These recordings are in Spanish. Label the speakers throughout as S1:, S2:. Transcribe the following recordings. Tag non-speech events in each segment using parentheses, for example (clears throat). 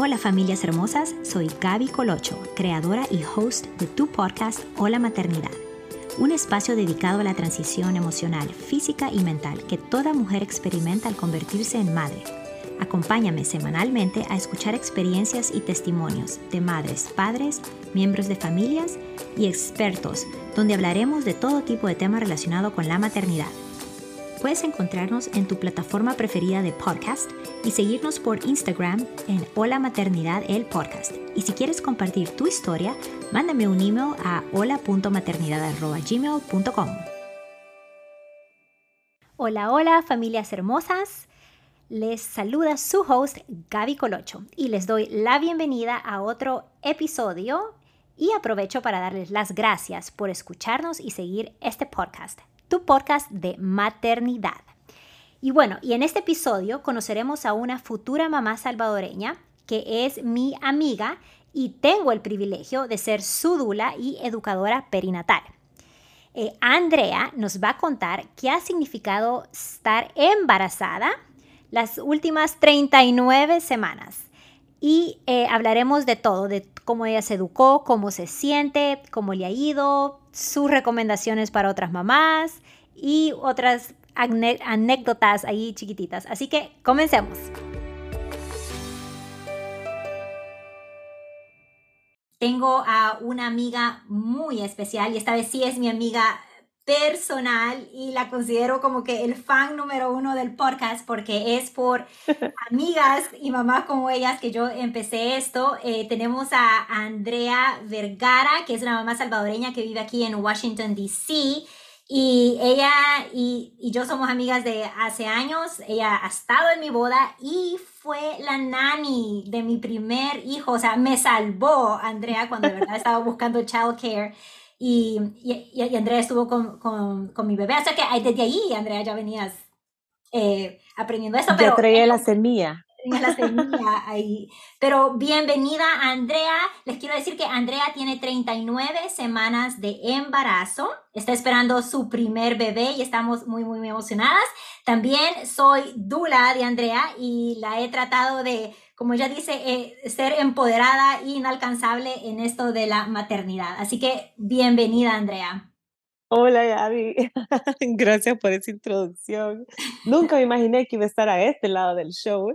S1: Hola familias hermosas, soy Gaby Colocho, creadora y host de tu podcast Hola Maternidad, un espacio dedicado a la transición emocional, física y mental que toda mujer experimenta al convertirse en madre. Acompáñame semanalmente a escuchar experiencias y testimonios de madres, padres, miembros de familias y expertos, donde hablaremos de todo tipo de temas relacionados con la maternidad. Puedes encontrarnos en tu plataforma preferida de podcast y seguirnos por Instagram en Hola Maternidad el Podcast. Y si quieres compartir tu historia, mándame un email a hola.maternidad.gmail.com. Hola, hola familias hermosas. Les saluda su host Gaby Colocho y les doy la bienvenida a otro episodio y aprovecho para darles las gracias por escucharnos y seguir este podcast tu podcast de maternidad. Y bueno, y en este episodio conoceremos a una futura mamá salvadoreña que es mi amiga y tengo el privilegio de ser su dula y educadora perinatal. Eh, Andrea nos va a contar qué ha significado estar embarazada las últimas 39 semanas. Y eh, hablaremos de todo, de cómo ella se educó, cómo se siente, cómo le ha ido, sus recomendaciones para otras mamás y otras anécdotas ahí chiquititas. Así que comencemos. Tengo a una amiga muy especial y esta vez sí es mi amiga personal y la considero como que el fan número uno del podcast porque es por (laughs) amigas y mamás como ellas que yo empecé esto. Eh, tenemos a Andrea Vergara, que es una mamá salvadoreña que vive aquí en Washington, D.C. Y ella y, y, yo somos amigas de hace años. Ella ha estado en mi boda y fue la nani de mi primer hijo. O sea, me salvó Andrea cuando de verdad estaba buscando childcare y, y, Andrea estuvo con, con, con, mi bebé. O sea que desde ahí, Andrea, ya venías eh, aprendiendo esto.
S2: Pero, traía la semilla.
S1: La semilla ahí. Pero bienvenida, Andrea. Les quiero decir que Andrea tiene 39 semanas de embarazo. Está esperando su primer bebé y estamos muy, muy emocionadas. También soy Dula de Andrea y la he tratado de como ella dice, eh, ser empoderada e inalcanzable en esto de la maternidad. Así que bienvenida, Andrea.
S2: Hola, Gaby. (laughs) Gracias por esa introducción. Nunca me imaginé que iba a estar a este lado del show.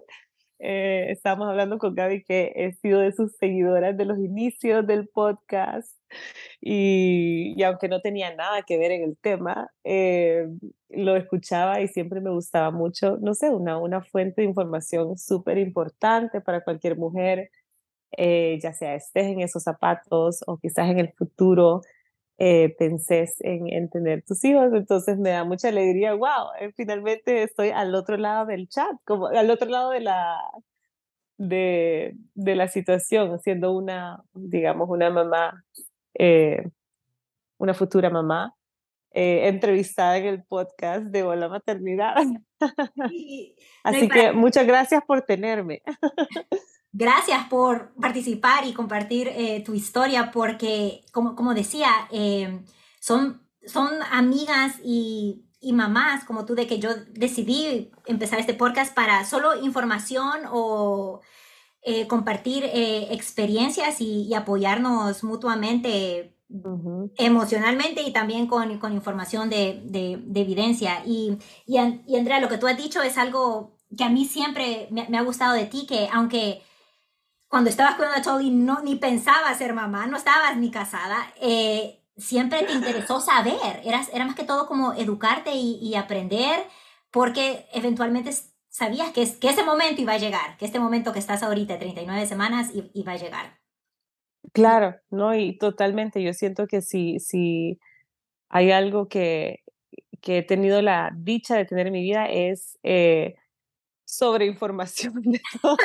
S2: Eh, estábamos hablando con Gaby que he sido de sus seguidoras de los inicios del podcast y, y aunque no tenía nada que ver en el tema, eh, lo escuchaba y siempre me gustaba mucho, no sé, una, una fuente de información súper importante para cualquier mujer, eh, ya sea estés en esos zapatos o quizás en el futuro eh, pensés en, en, tener tus hijos, entonces me da mucha alegría, wow, eh, finalmente estoy al otro lado del chat, como al otro lado de la, de, de la situación, siendo una, digamos, una mamá, una futura mamá, eh, entrevistada en el podcast de Hola Maternidad. Así que muchas gracias por tenerme. (laughs)
S1: Gracias por participar y compartir eh, tu historia porque, como, como decía, eh, son, son amigas y, y, mamás como tú de que yo decidí empezar este podcast para solo información o compartir experiencias y, y, apoyarnos mutuamente emocionalmente y también con, con información de, de, evidencia. Y, y, y, Andrea, lo que tú has dicho es algo que a mí siempre me, ha gustado de ti, que aunque cuando estabas con a no, ni pensabas ser mamá, no estabas ni casada, eh, siempre te interesó saber, Eras, era más que todo como educarte y, y aprender, porque eventualmente sabías que, que ese momento iba a llegar, que este momento que estás ahorita, 39 semanas, iba a llegar.
S2: Claro, no, y totalmente. Yo siento que si, si hay algo que, que he tenido la dicha de tener en mi vida es eh, sobre información de (laughs) todo.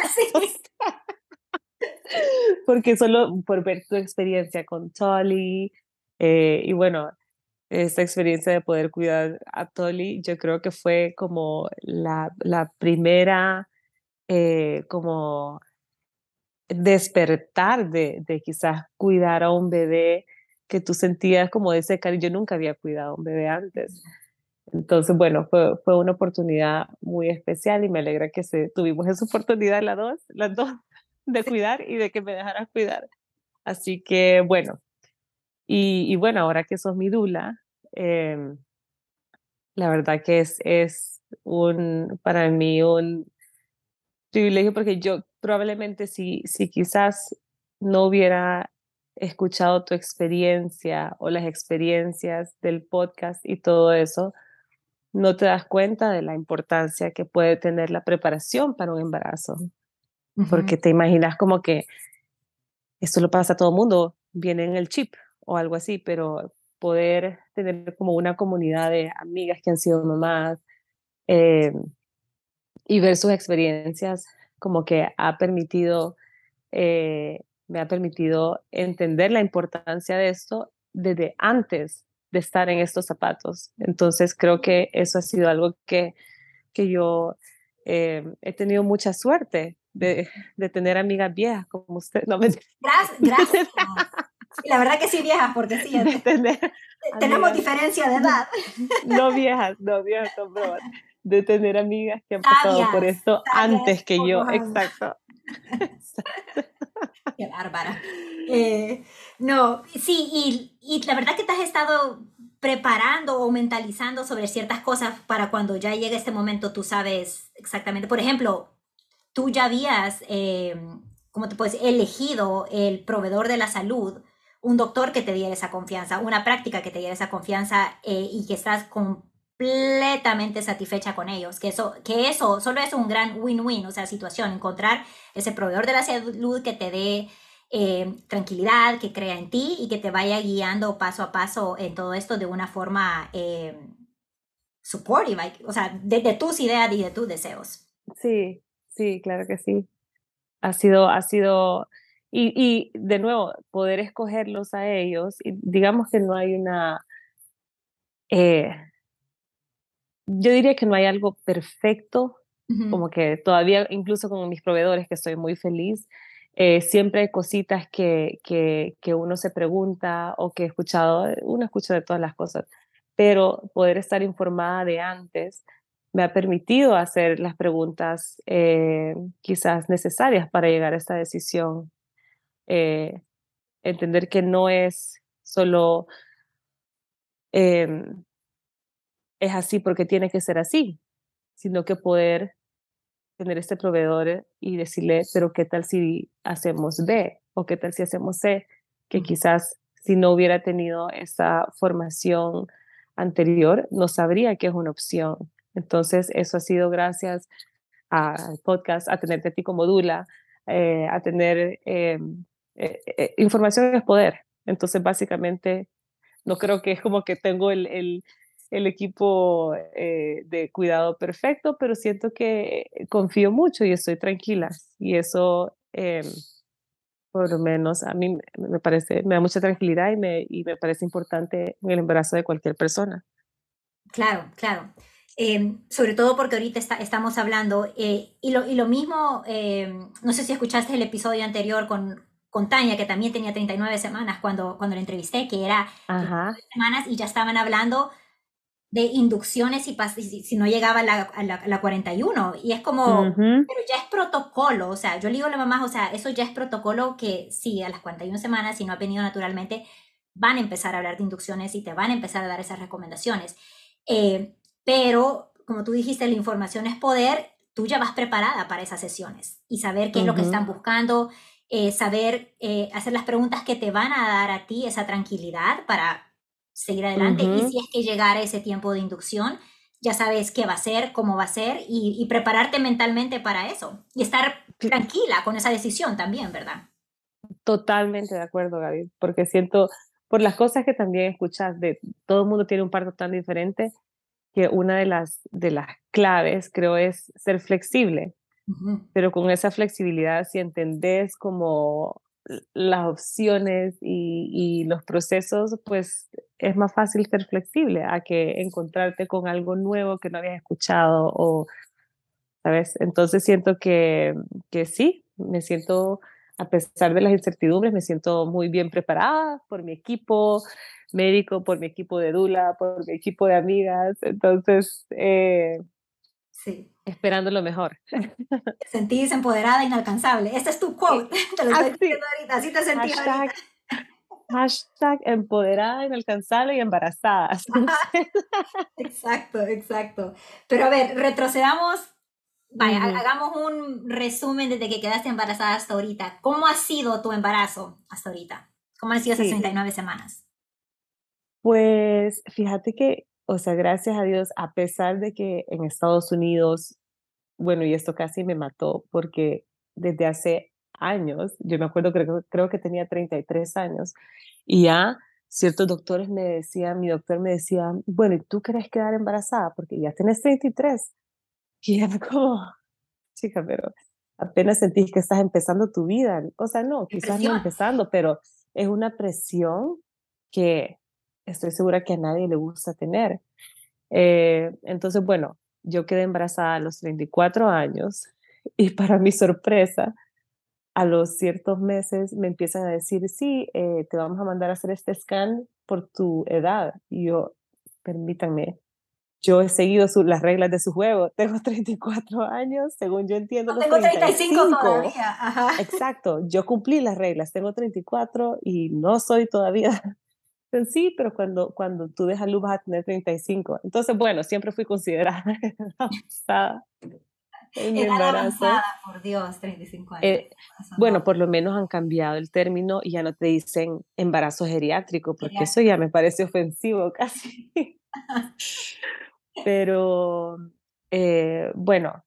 S2: (laughs) Porque solo por ver tu experiencia con Tolly eh, y bueno, esta experiencia de poder cuidar a Tolly, yo creo que fue como la, la primera eh, como despertar de, de quizás cuidar a un bebé que tú sentías como ese cariño. Yo nunca había cuidado a un bebé antes. Entonces, bueno, fue, fue una oportunidad muy especial y me alegra que se, tuvimos esa oportunidad las dos, las dos. De cuidar y de que me dejaras cuidar. Así que bueno, y, bueno, ahora que sos mi dula, em, la verdad que es, es un, para mí un privilegio porque yo probablemente si, si quizás no hubiera escuchado tu experiencia o las experiencias del podcast y todo eso, no te das cuenta de la importancia que puede tener la preparación para un embarazo. Porque te imaginas como que esto lo pasa a todo el mundo, viene en el chip o algo así, pero poder tener como una comunidad de amigas que han sido mamás eh, y ver sus experiencias como que ha permitido, eh, me ha permitido entender la importancia de esto desde antes de estar en estos zapatos. Entonces creo que eso ha sido algo que, que yo eh, he tenido mucha suerte de, de, tener amigas viejas como usted. No, (laughs)
S1: gracias, gracias. La verdad que sí viejas, porque sí, tenemos diferencia de edad.
S2: No viejas, no viejas, no, de tener amigas que han pasado por esto antes que yo, exacto. (laughs)
S1: Qué bárbara. Eh, no, sí, y, y, la verdad que te has estado preparando o mentalizando sobre ciertas cosas para cuando ya llegue este momento tú sabes exactamente. Por ejemplo, tú ya habías, eh, ¿cómo te puedes elegido el proveedor de la salud, un doctor que te diera esa confianza, una práctica que te diera esa confianza eh, y que estás completamente satisfecha con ellos. Que eso, que eso solo es un gran win-win, o sea, situación, encontrar ese proveedor de la salud que te dé eh, tranquilidad, que crea en ti y que te vaya guiando paso a paso en todo esto de una forma eh, supportive, o sea, de, tus ideas y de tus deseos.
S2: Sí, sí, claro que sí. Ha sido, ha sido, y, y de nuevo, poder escogerlos a ellos, y digamos que no hay una, eh, yo diría que no hay algo perfecto, como que todavía, incluso con mis proveedores, que estoy muy feliz, eh, siempre hay cositas que, que, que, uno se pregunta o que he escuchado, uno escucha de todas las cosas, pero poder estar informada de antes me ha permitido hacer las preguntas eh, quizás necesarias para llegar a esta decisión. Eh, entender que no es solo em, es así porque tiene que ser así, sino que poder tener este proveedor y decirle, pero ¿qué tal si hacemos B? ¿O qué tal si hacemos C? Que quizás si no hubiera tenido esa formación anterior, no sabría que es una opción. Entonces, eso ha sido gracias al podcast, a tenerte a como Dula, eh, a tener eh, eh, información es poder. Entonces, básicamente, no creo que es como que tengo el, el equipo eh, de cuidado perfecto, pero siento que confío mucho y estoy tranquila. Y eso, eh, por lo menos, a mí me parece, me da mucha tranquilidad y me, y me parece importante el embarazo de cualquier persona.
S1: Claro, claro. Em, sobre todo porque ahorita está, estamos hablando, eh, y, lo, y lo mismo, em, no sé si escuchaste el episodio anterior con, con Tania, que también tenía 39 semanas cuando, cuando la entrevisté, que era semanas y ya estaban hablando de inducciones y si, si, no llegaba a la, a, la, 41. Y es como, pero ya es protocolo, o sea, yo le digo a la mamá, o sea, eso ya es protocolo que sí, a las 41 semanas, si no ha venido naturalmente, van a empezar a hablar de inducciones y te van a empezar a dar esas recomendaciones. Eh, pero, como tú dijiste, la información es poder, tú ya vas preparada para esas sesiones y saber qué es lo que están buscando, eh, saber eh, hacer las preguntas que te van a dar a ti esa tranquilidad para seguir adelante. Y si es que llegara ese tiempo de inducción, ya sabes qué va a ser, cómo va a ser y, prepararte mentalmente para eso y estar tranquila con esa decisión también, ¿verdad?
S2: Totalmente de acuerdo, Gaby, porque siento, por las cosas que también escuchas, de todo el mundo tiene un parto tan diferente, que una de las, de las claves, creo, es ser flexible. Pero con esa flexibilidad, si entendés como las opciones y, los procesos, pues es más fácil ser flexible a que encontrarte con algo nuevo que no habías escuchado o, ¿sabes? Entonces siento que, que sí, me siento, a pesar de las incertidumbres, me siento muy bien preparada por mi equipo médico, por mi equipo de Dula, por mi equipo de amigas. Entonces, eh,
S1: Sí.
S2: Esperando lo mejor. (laughs)
S1: Te sentís empoderada, inalcanzable. Este es tu quote. (laughs) Te lo estoy diciendo ahorita. Así te sentís
S2: hashtag, hashtag empoderada, inalcanzable y embarazada. (laughs)
S1: exacto, exacto. Pero a ver, retrocedamos. Vaya, hagamos un resumen desde que quedaste embarazada hasta ahorita. ¿Cómo ha sido tu embarazo hasta ahorita? ¿Cómo han sido esas 69 semanas?
S2: Pues fíjate que, o sea, gracias a Dios, a pesar de que en Estados Unidos, bueno, y esto casi me mató porque desde hace años, yo me acuerdo, creo, creo que tenía 33 años, y ya ciertos doctores me decían, mi doctor me decía, bueno, ¿y tú querés quedar embarazada? Porque ya tenés 33. Y ya (laughs) como, chica, pero apenas sentís que estás empezando tu vida. O sea, no, quizás no empezando, pero es una presión que estoy segura que a nadie le gusta tener. Eh, entonces, bueno, yo quedé embarazada a los 34 años (laughs) y para mi sorpresa, a los ciertos meses me empiezan a decir, sí, eh, te vamos a mandar a hacer este scan por tu edad. Y yo, permítanme, yo he seguido las reglas de su juego. (laughs) Tengo 34 años, según yo entiendo.
S1: No, tengo 35, todavía.
S2: Exacto, yo cumplí las reglas, tengo 34 y no soy todavía. Sí, pero cuando, cuando tú dejas luz vas a tener 35. Entonces, bueno, siempre fui considerada (laughs) avanzada
S1: en mi embarazo. por Dios, 35 años.
S2: Eh, bueno, por lo menos han cambiado el término y ya no te dicen embarazo geriátrico, porque eso ya me parece ofensivo (laughs) casi. Pero eh, bueno,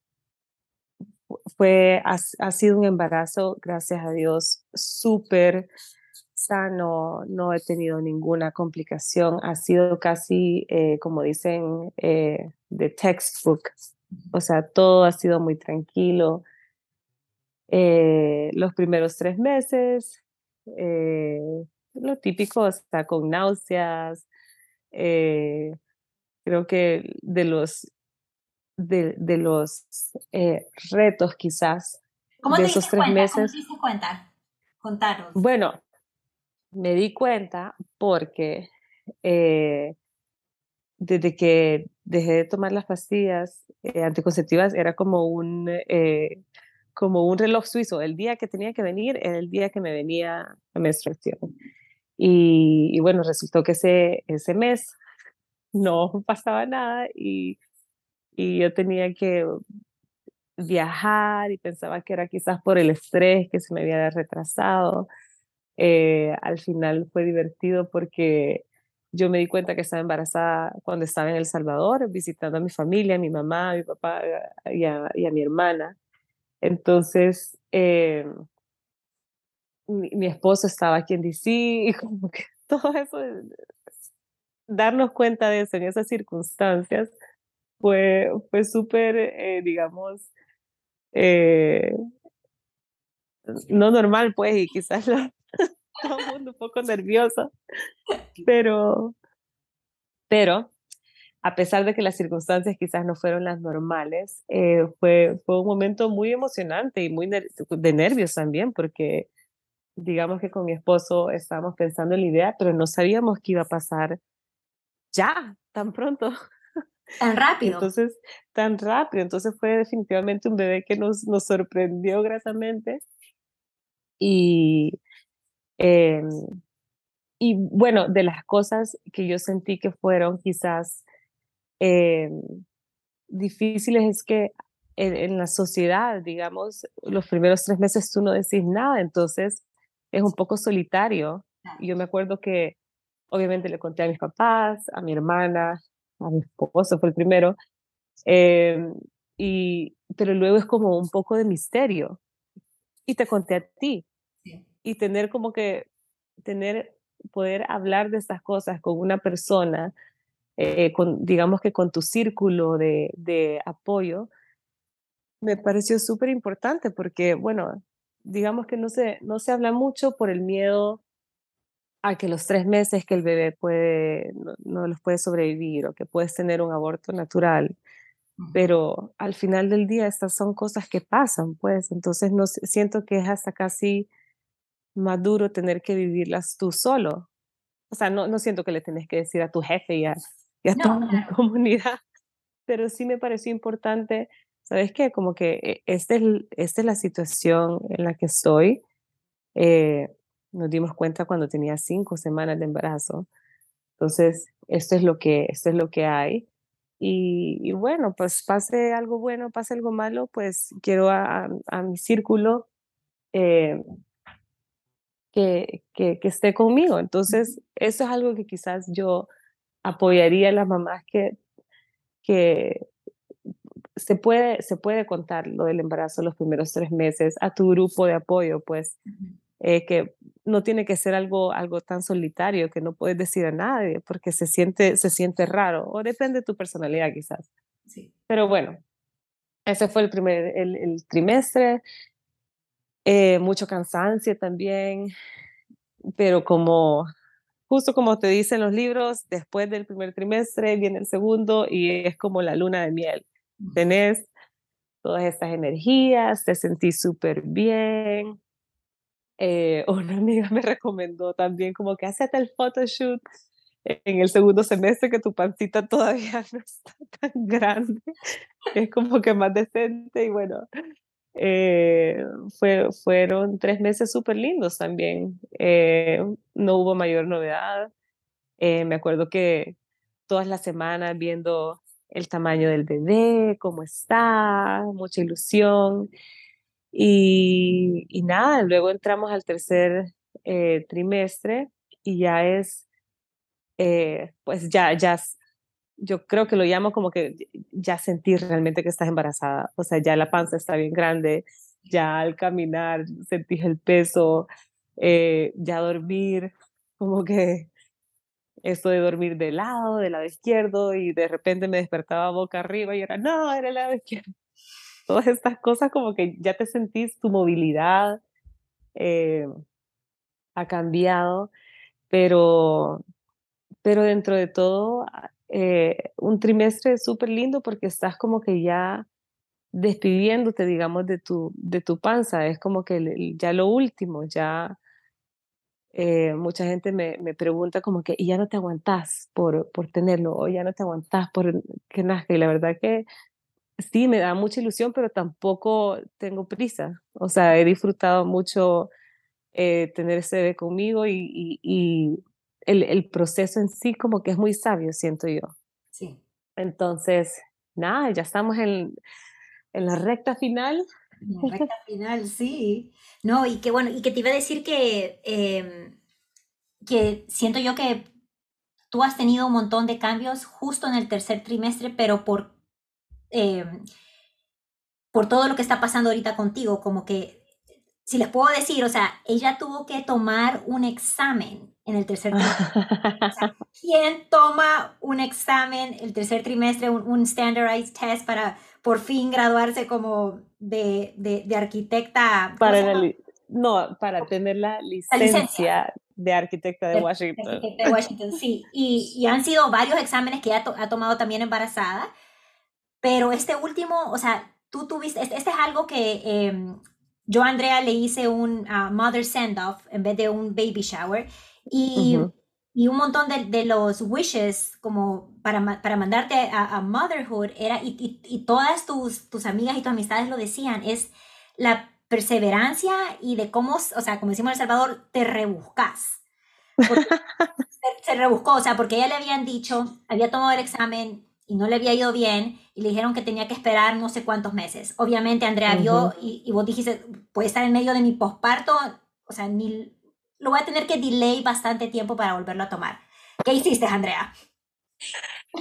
S2: fue, ha, sido un embarazo, gracias a Dios, súper sano, no he tenido ninguna complicación, ha sido casi, eh, como dicen, eh, de textbook, o sea, todo ha sido muy tranquilo. los primeros tres meses, lo típico, está con náuseas, creo que de los, de, de los eh, retos quizás
S1: ¿Cómo
S2: de
S1: esos tres meses. ¿Cómo te diste cuenta? Contaros.
S2: Bueno, me di cuenta porque eh, desde que dejé de tomar las pastillas eh, anticonceptivas era como un, como un reloj suizo. El día que tenía que venir era el día que me venía la menstruación. Y, y bueno, resultó que ese, ese mes no pasaba nada y, y yo tenía que viajar y pensaba que era quizás por el estrés que se me había retrasado. Eh, al final fue divertido porque yo me di cuenta que estaba embarazada cuando estaba en El Salvador, visitando a mi familia, a mi mamá, a mi papá y a, y a mi hermana. Entonces, eh, mi, mi, esposo estaba aquí en DC y (laughs) como que todo eso darnos cuenta de eso en esas circunstancias fue, fue súper, eh, digamos, eh, no normal, pues, y quizás (laughs) todo el mundo un poco nervioso, pero, pero a pesar de que las circunstancias quizás no fueron las normales, eh, fue, fue un momento muy emocionante y muy de nervios también, porque digamos que con mi esposo estábamos pensando en la idea, pero no sabíamos qué iba a pasar ya, tan pronto.
S1: Tan rápido.
S2: Entonces, tan rápido. Entonces fue definitivamente un bebé que nos, nos sorprendió gratamente. Y, em, y bueno, de las cosas que yo sentí que fueron quizás em, difíciles es que en, la sociedad, digamos, los primeros tres meses tú no decís nada, entonces es un poco solitario. Yo me acuerdo que obviamente le conté a mis papás, a mi hermana, a mi esposo, fue el primero, em, y, pero luego es como un poco de misterio. Y te conté a ti. Y tener como que, tener, poder hablar de estas cosas con una persona, eh, con, digamos que con tu círculo de, de apoyo, me pareció súper importante porque, bueno, digamos que no se, no se habla mucho por el miedo a que los tres meses que el bebé puede, no, los puede sobrevivir o que puedes tener un aborto natural. Pero al final del día estas son cosas que pasan, pues entonces no siento que es hasta casi más duro tener que vivirlas tú solo. O sea, no, no siento que le tenés que decir a tu jefe y a, toda la comunidad (laughs) pero sí me pareció importante, ¿sabes qué? Como que eh, esta es, esta es la situación en la que estoy. Eh, nos dimos cuenta cuando tenía cinco semanas de embarazo. Entonces, esto es lo que, esto es lo que hay. Y, bueno, pues pase algo bueno, pase algo malo, pues quiero a, mi círculo eh, que, que, que, esté conmigo. Entonces, eso es algo que quizás yo apoyaría a las mamás que, que se puede, se puede contar lo del embarazo los primeros tres meses a tu grupo de apoyo, pues eh, que no tiene que ser algo, algo tan solitario que no puedes decir a nadie porque se siente, se siente raro o depende de tu personalidad quizás. Sí. Pero bueno, ese fue el primer el, el trimestre, eh, mucho cansancio también, pero como justo como te dicen los libros, después del primer trimestre viene el segundo y es como la luna de miel. Tenés todas estas energías, te sentís súper bien. Eh, (laughs) una amiga me recomendó también como que hacete el photoshoot en el segundo semestre que tu pancita (laughs) todavía no está tan grande, es como que más decente y bueno, eh, fue, fueron tres meses súper lindos también. Eh, no hubo mayor novedad. Eh, me acuerdo que todas las semanas viendo el tamaño del bebé, cómo está, mucha ilusión. Y, y nada, luego entramos al tercer trimestre y ya es, pues ya, ya yo creo que lo llamo como que ya sentir realmente que estás embarazada, o sea, ya la panza está bien grande, ya al caminar sentís el peso, eh, ya dormir, como que esto de dormir de lado, del lado izquierdo, y de repente me despertaba boca arriba y era, no, era el lado izquierdo. (laughs) Todas estas cosas como que ya te sentís, tu movilidad eh, ha cambiado, pero, pero dentro de todo eh, un trimestre súper lindo porque estás como que ya despidiéndote, digamos, de tu, de tu panza. Es como que ya lo último, ya eh, mucha gente me, me, pregunta como que, ¿y ya no te aguantás por, por tenerlo? ¿O ya no te aguantás por que nazca? Y la verdad que sí, me da mucha ilusión, pero tampoco tengo prisa. O sea, he disfrutado mucho eh, tener ese bebé conmigo y, y el, el, proceso en sí como que es muy sabio, siento yo. Sí. Entonces, nada, ya estamos en, en la recta final.
S1: En la recta final, sí. No, y que bueno, y que te iba a decir que, eh, que siento yo que tú has tenido un montón de cambios justo en el tercer trimestre, pero por, eh, por todo lo que está pasando ahorita contigo, como que si les puedo decir, o sea, ella tuvo que tomar un examen en el tercer trimestre. (laughs) ¿Quién toma un examen el tercer trimestre, un, standardized test para por fin graduarse como de, de, arquitecta?
S2: Para no, para tener la licencia, de arquitecta de, Washington.
S1: De Washington, sí. Y, y, han sido varios exámenes que ella ha tomado también embarazada, pero este último, o sea, tú tuviste, este, este es algo que eh, yo a Andrea le hice un uh, mother send-off en vez de un baby shower y, y un montón de, de, los wishes como para, para mandarte a, motherhood era, y, y, todas tus, tus amigas y tus amistades lo decían, es la perseverancia y de cómo, o sea, como decimos en El Salvador, te rebuscas. (laughs) se, se rebuscó, o sea, porque ella le habían dicho, había tomado el examen y no le había ido bien y le dijeron que tenía que esperar no sé cuántos meses. Obviamente Andrea vio y, y, vos dijiste, puede estar en medio de mi posparto, o sea, ni, lo voy a tener que delay bastante tiempo para volverlo a tomar. ¿Qué hiciste, Andrea?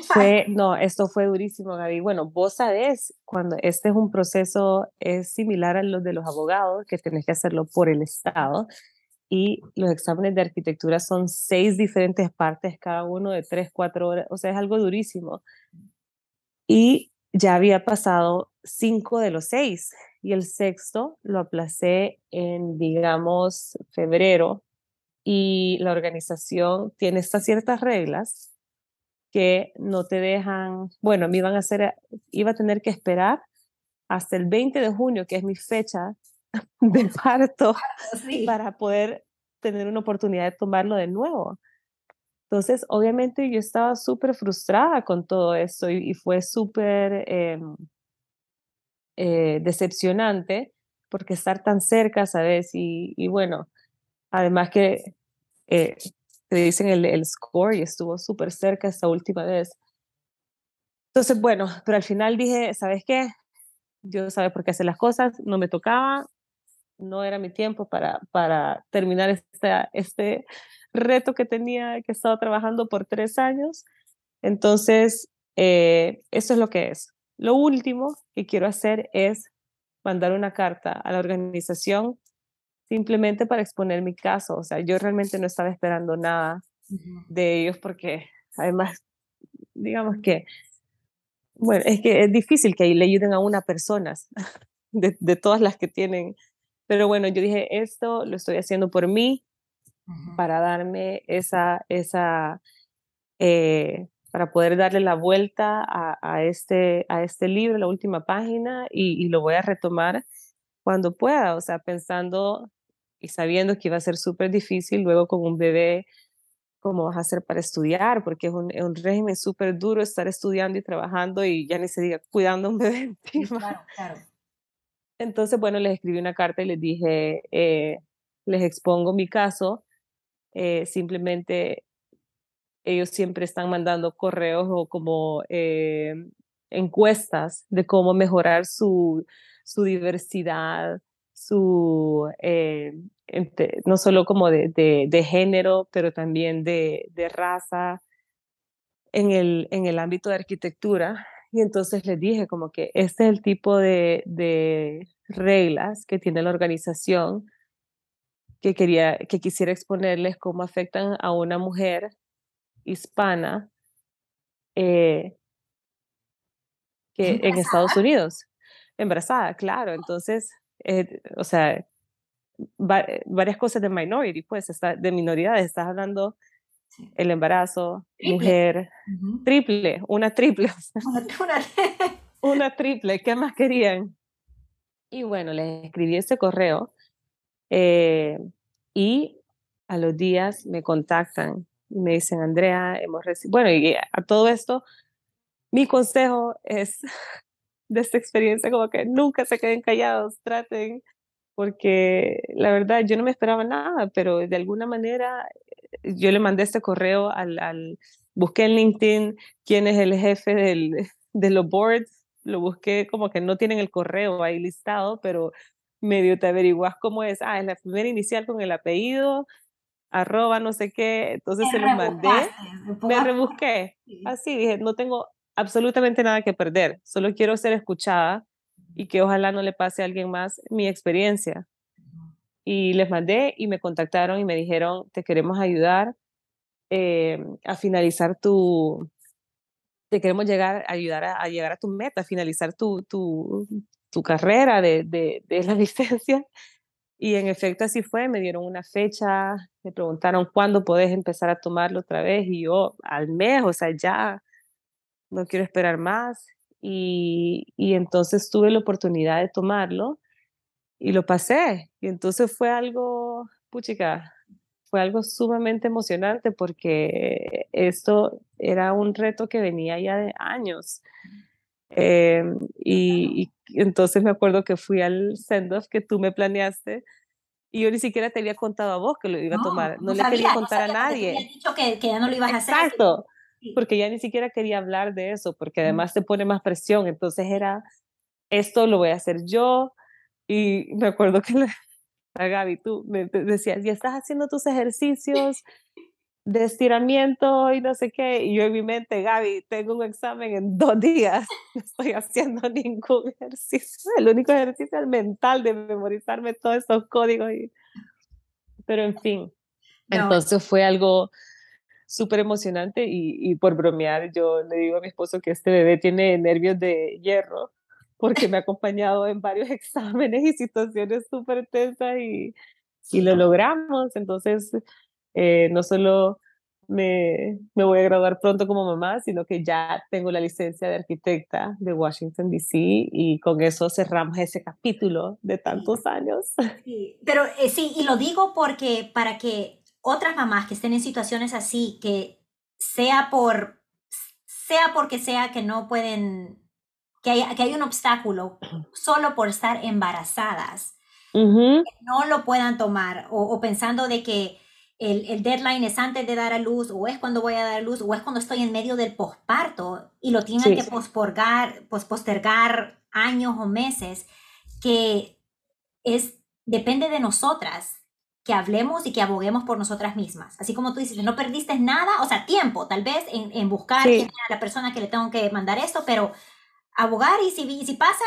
S2: Fue, (laughs) no, esto fue durísimo, Gaby. Bueno, vos sabés, cuando este es un proceso, es similar a los de los abogados, que tenés que hacerlo por el Estado, y los exámenes de arquitectura son seis diferentes partes, cada uno de tres, cuatro horas, o sea, es algo durísimo. Y ya había pasado cinco de los seis y el sexto lo aplacé en, digamos, febrero y la organización tiene estas ciertas reglas que no te dejan, bueno, me iban a hacer, iba a tener que esperar hasta el 20 de junio, que es mi fecha (laughs) de parto (laughs) para poder tener una oportunidad de tomarlo de nuevo. Entonces, obviamente yo estaba súper frustrada con todo esto y, fue súper em, eh, decepcionante porque estar tan cerca, ¿sabes? Y, bueno, además que eh, te dicen el, el score y estuvo súper cerca esta última vez. Entonces, bueno, pero al final dije, ¿sabes qué? Yo sabes por qué hacer las cosas, no me tocaba, no era mi tiempo para, para terminar este, este reto que tenía, que he estado trabajando por tres años. Entonces, eh, eso es lo que es. Lo último que quiero hacer es mandar una carta a la organización simplemente para exponer mi caso. O sea, yo realmente no estaba esperando nada de ellos porque además, digamos que, bueno, es que es difícil que le ayuden a una persona (laughs) de, de todas las que tienen. Pero bueno, yo dije, esto lo estoy haciendo por mí, para darme esa, esa eh, para poder darle la vuelta a, este, a este libro, la última página, y, lo voy a retomar cuando pueda, o sea, pensando y sabiendo que iba a ser súper difícil luego con un bebé, cómo vas a hacer para estudiar, porque es un, un régimen súper duro estar estudiando y trabajando y ya ni se diga cuidando a un bebé (laughs) Claro, claro. Entonces, bueno, les escribí una carta y les dije, eh, les expongo mi caso, eh, simplemente ellos siempre están mandando correos o como eh, encuestas de cómo mejorar su, su diversidad, su, no solo como de, de, género, pero también de, de raza en el, en el ámbito de arquitectura. Y entonces les dije como que este es el tipo de, de reglas que tiene la organización que, quería, que quisiera exponerles cómo afectan a una mujer hispana eh, que en Estados Unidos, embarazada, claro. Entonces, eh, o sea, varias cosas de minority, pues, está, de minoridades, estás hablando el embarazo, mujer, triple, una (laughs) (laughs) triple. una triple, ¿qué más querían? Y bueno, les escribí ese correo eh, y a los días me contactan y me dicen, Andrea, hemos recibido, bueno, y a todo esto, mi consejo es (laughs) de esta experiencia como que nunca se queden callados, traten, porque la verdad yo no me esperaba nada, pero de alguna manera eh, yo le mandé este correo al, al busqué en LinkedIn quién es el jefe del, (laughs) de los boards, lo busqué como que no tienen el correo ahí listado, pero medio te averiguas cómo es, ah, es la primera inicial con el apellido, arroba no sé qué, entonces se los mandé, me rebusqué, así dije, no tengo absolutamente nada que perder, solo quiero ser escuchada y que ojalá no le pase a alguien más mi experiencia. Y les mandé y me contactaron y me dijeron, te queremos ayudar eh, a finalizar tu, te queremos llegar, ayudar a, a, llegar a tu meta, a finalizar tu, tu, tu carrera de, de, de la (laughs) licencia. Y en efecto así fue, me dieron una fecha, me preguntaron cuándo podés empezar a tomarlo otra vez y yo al mes, o sea, ya no quiero esperar más. Y, y entonces tuve la oportunidad de tomarlo y lo pasé. Y entonces fue algo, puchica, fue algo sumamente emocionante porque esto era un reto que venía ya de años. Eh, y, entonces me acuerdo que fui al send-off que tú me planeaste y yo ni siquiera te había contado a vos que lo iba a tomar. No, le quería contar a nadie.
S1: Te dicho que, que, ya no lo ibas a hacer.
S2: Exacto. Porque ya ni siquiera quería hablar de eso, porque además te pone más presión. Entonces era, esto lo voy a hacer yo. Y me acuerdo que a Gaby, tú me decías, ya estás haciendo tus ejercicios de estiramiento y no sé qué. Y yo en mi mente, Gaby, tengo un examen en dos días, (laughs) no estoy haciendo (laughs) ningún ejercicio. El único ejercicio es el mental de memorizarme todos esos códigos. Y... Pero en fin, entonces fue algo súper emocionante y, y por bromear yo le digo a mi esposo que este bebé tiene nervios de hierro porque me ha acompañado en varios (laughs) exámenes y situaciones súper tensas y, y lo logramos. Entonces, eh, no solo me, me, voy a graduar pronto como mamá, sino que ya tengo la licencia de arquitecta de Washington, D.C. y con eso cerramos ese capítulo de tantos años.
S1: Sí, pero eh, sí, y lo digo porque para que otras mamás que estén en situaciones así, que sea por, sea porque sea que no pueden, que hay, que hay un obstáculo (clears throat) solo por estar embarazadas, no lo puedan tomar o, pensando de que el, el, deadline es antes de dar a luz o es cuando voy a dar a luz o es cuando estoy en medio del posparto y lo tienen que posporgar, postergar años o meses, que es, depende de nosotras que hablemos y que aboguemos por nosotras mismas. Así como tú dices, no perdiste nada, o sea, tiempo tal vez en, en buscar a la persona que le tengo que mandar esto, pero abogar y si, y si pasa,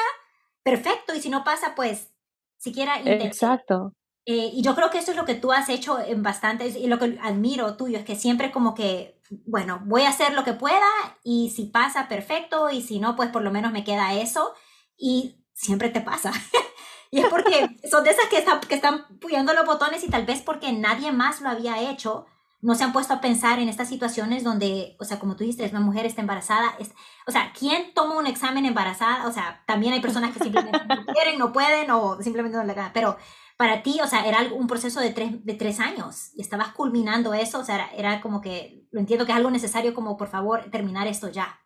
S1: perfecto, y si no pasa, pues siquiera
S2: Exacto.
S1: Eh, y yo creo que eso es lo que tú has hecho en bastantes, y lo que admiro tuyo es que siempre como que, bueno, voy a hacer lo que pueda y si pasa, perfecto, y si no, pues por lo menos me queda eso, y siempre te pasa. (laughs) y es porque son de esas que están, que están puyando los botones y tal vez porque nadie más lo había hecho, no se han puesto a pensar en estas situaciones donde, o sea, como tú dijiste, una mujer está embarazada. o sea, ¿quién toma un examen embarazada? O sea, también hay personas que simplemente no (laughs) quieren, no pueden o simplemente no le ganan. Pero para ti, o sea, era un proceso de tres, de tres años y estabas culminando eso. O sea, era, como que, lo entiendo que es algo necesario como, por favor, terminar esto ya.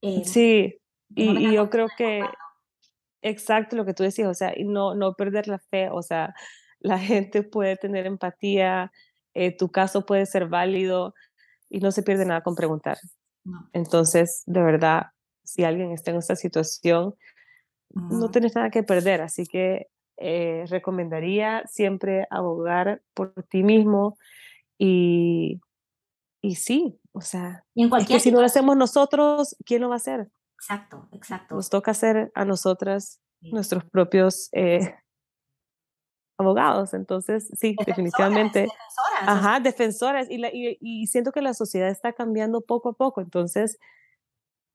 S2: Eh, sí, y, yo creo que, exacto lo que tú decías, o sea, y no, no perder la fe, o sea, (laughs) la gente puede tener empatía, eh, tu caso puede ser válido y no se pierde nada con preguntar. Entonces, de verdad, si alguien está en esta situación, no tienes nada que perder, así que eh, recomendaría siempre abogar por ti mismo y, y sí, o sea, es que si no lo hacemos nosotros, ¿quién lo va a hacer?
S1: Exacto, exacto.
S2: Nos toca hacer a nosotras nuestros propios eh, abogados. Entonces, sí, definitivamente. Defensoras. Ajá, defensoras. Y, y, siento que la sociedad está cambiando poco a poco. Entonces,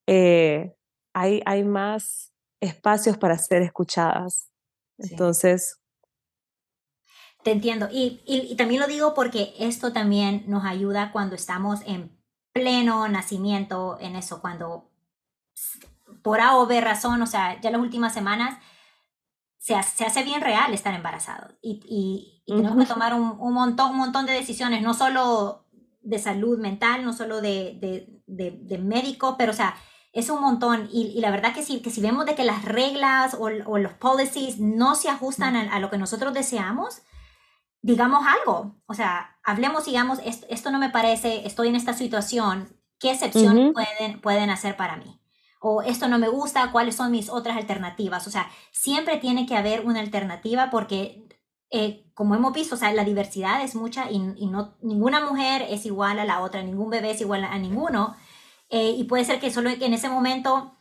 S2: eh, hay, hay más espacios para ser escuchadas. Entonces.
S1: Te entiendo. Y, y, también lo digo porque esto también nos ayuda cuando estamos en pleno nacimiento, en eso, cuando por A o B razón, o sea, ya las últimas semanas se, hace bien real estar embarazado y, y, tenemos que tomar un, un, montón, un montón de decisiones, no solo de salud mental, no solo de, de, de, médico, pero o sea, es un montón. Y, y, la verdad que si, que si vemos de que las reglas o, o los policies no se ajustan a, lo que nosotros deseamos, digamos algo. O sea, hablemos, digamos, esto, esto no me parece, estoy en esta situación, ¿qué excepciones pueden, pueden hacer para mí? O esto no me gusta, cuáles son mis otras alternativas. O sea, siempre tiene que haber una alternativa porque, eh, como hemos visto, o sea, la diversidad es mucha y, no, ninguna mujer es igual a la otra, ningún bebé es igual a, ninguno. Eh, y puede ser que solo en ese momento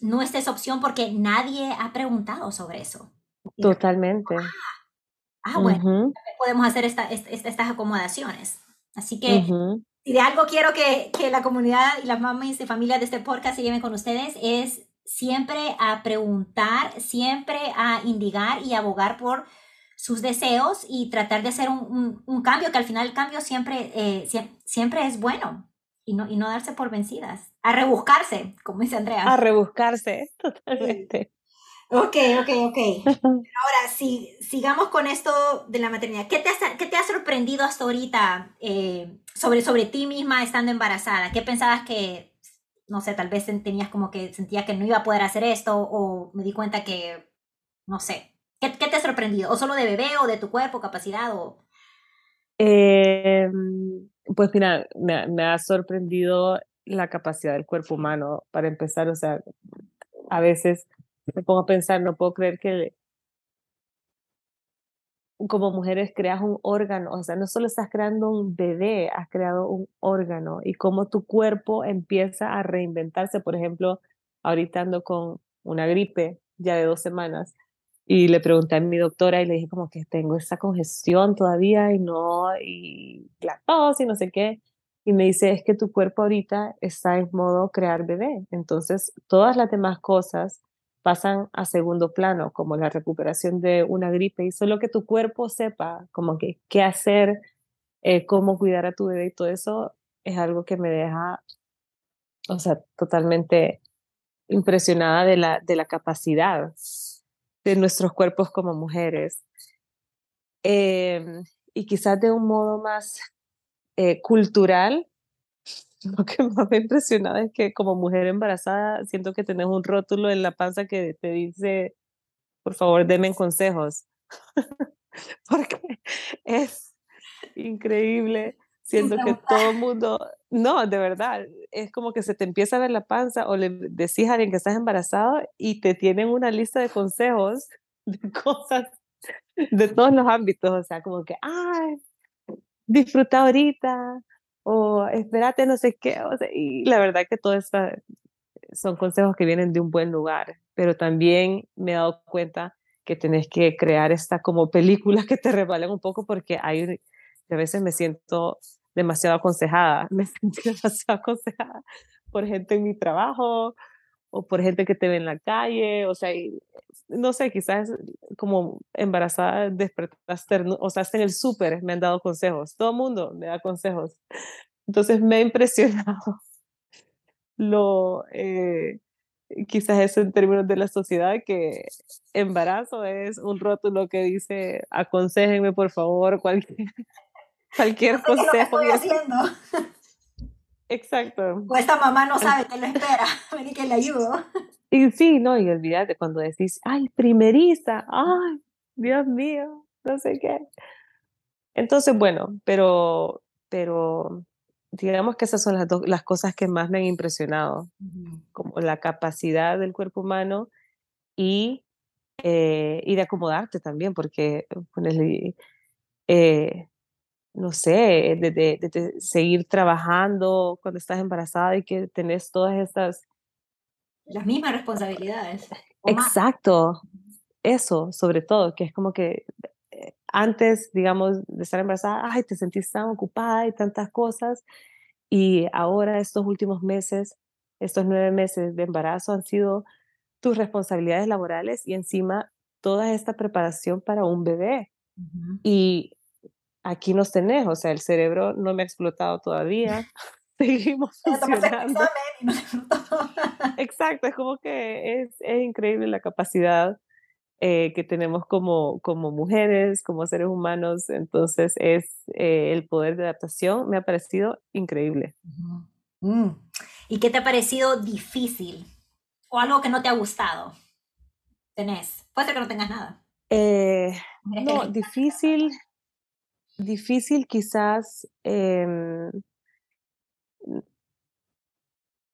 S1: no esté esa opción porque nadie ha preguntado sobre eso.
S2: Totalmente.
S1: Ah, ah bueno, podemos hacer estas acomodaciones. Así que si de algo quiero que, que la comunidad y las mamás y familias de este podcast se lleven con ustedes es siempre a preguntar, siempre a indigar y abogar por sus deseos y tratar de hacer un, un, cambio, que al final el cambio siempre, eh, siempre es bueno y no, y no darse por vencidas, a rebuscarse, como dice Andrea.
S2: A rebuscarse, (laughs) totalmente.
S1: Ok, ok, ok. Ahora, si sigamos con esto de la maternidad, ¿qué te ha, qué te ha sorprendido hasta ahorita eh, sobre, sobre ti misma estando embarazada? ¿Qué pensabas que, no sé, tal vez tenías como que sentía que no iba a poder hacer esto o me di cuenta que, no sé, ¿qué, te ha sorprendido? ¿O solo de bebé o de tu cuerpo, capacidad o...?
S2: Eh, pues mira, me, me ha sorprendido la capacidad del cuerpo humano para empezar, o sea, a veces me pongo a pensar, no puedo creer que como mujeres creas un órgano, o sea, no solo estás creando un bebé, has creado un órgano y cómo tu cuerpo empieza a reinventarse. Por ejemplo, ahorita ando con una gripe ya de dos semanas y le pregunté a mi doctora y le dije como que tengo esa congestión todavía y no, y la tos y no sé qué. Y me dice, es que tu cuerpo ahorita está en modo crear bebé. Entonces, todas las demás cosas pasan a segundo plano, como la recuperación de una gripe, y solo que tu cuerpo sepa como que qué hacer, eh, cómo cuidar a tu bebé y todo eso es algo que me deja, o sea, totalmente impresionada de la, de la capacidad de nuestros cuerpos como mujeres. Em, y quizás de un modo más eh, cultural, (laughs) lo que más me ha impresionado es que como mujer embarazada siento que tenés un rótulo en la panza que te dice, por favor, denme consejos, (laughs) porque es increíble. Siento que todo el mundo, no, de verdad, es como que se te empieza a ver la panza o le decís a alguien que estás embarazado y te tienen una lista de consejos (laughs) de cosas de todos los ámbitos, o sea, como que, ay, disfruta ahorita, o espérate no sé qué, o sea, y la verdad que todo esto son consejos que vienen de un buen lugar, pero también me he dado cuenta que tenés que crear esta como películas (laughs) que te revalen un poco porque hay, a veces me siento demasiado aconsejada, (laughs) me siento demasiado aconsejada por gente en mi trabajo o por gente que te ve en la calle, o sea, no sé, quizás como embarazada despertaste, o sea, hasta en el súper me han dado consejos, todo el mundo me da consejos. Entonces me ha impresionado (laughs) lo, eh, quizás eso en términos de la sociedad, que embarazo es un rótulo que dice, aconsejenme por favor cualquier, (laughs) cualquier consejo.
S1: estoy haciendo. (laughs)
S2: Exacto.
S1: O esta mamá no sabe (laughs) que lo espera, (laughs) ven que le ayudo.
S2: Y sí, no, y olvídate cuando decís, ay, primeriza, ay, Dios mío, no sé qué. Entonces, bueno, pero, pero digamos que esas son las, dos, las cosas que más me han impresionado, como la capacidad del cuerpo humano y, eh, y de acomodarte también, porque ponerle, eh, no sé, de, de, seguir trabajando cuando estás embarazada y que tenés todas estas...
S1: Las mismas responsabilidades.
S2: Exacto, eso sobre todo, que es como que eh, antes, digamos, de estar embarazada, ay, te sentís tan ocupada y tantas cosas, y ahora estos últimos meses, estos nueve meses de embarazo han sido tus responsabilidades laborales y encima toda esta preparación para un bebé. Y aquí nos tenés, o sea, el cerebro no me ha explotado todavía. (laughs) (laughs) Seguimos funcionando. (laughs) Exacto, es como que es, es increíble la capacidad eh, que tenemos como, como mujeres, como seres humanos. Entonces, es eh, el poder de adaptación me ha parecido increíble.
S1: Mm. ¿Y qué te ha parecido difícil? ¿O algo que no te ha gustado? ¿Tenés? Puede ser que no tengas nada.
S2: Eh, no, difícil, difícil quizás, em,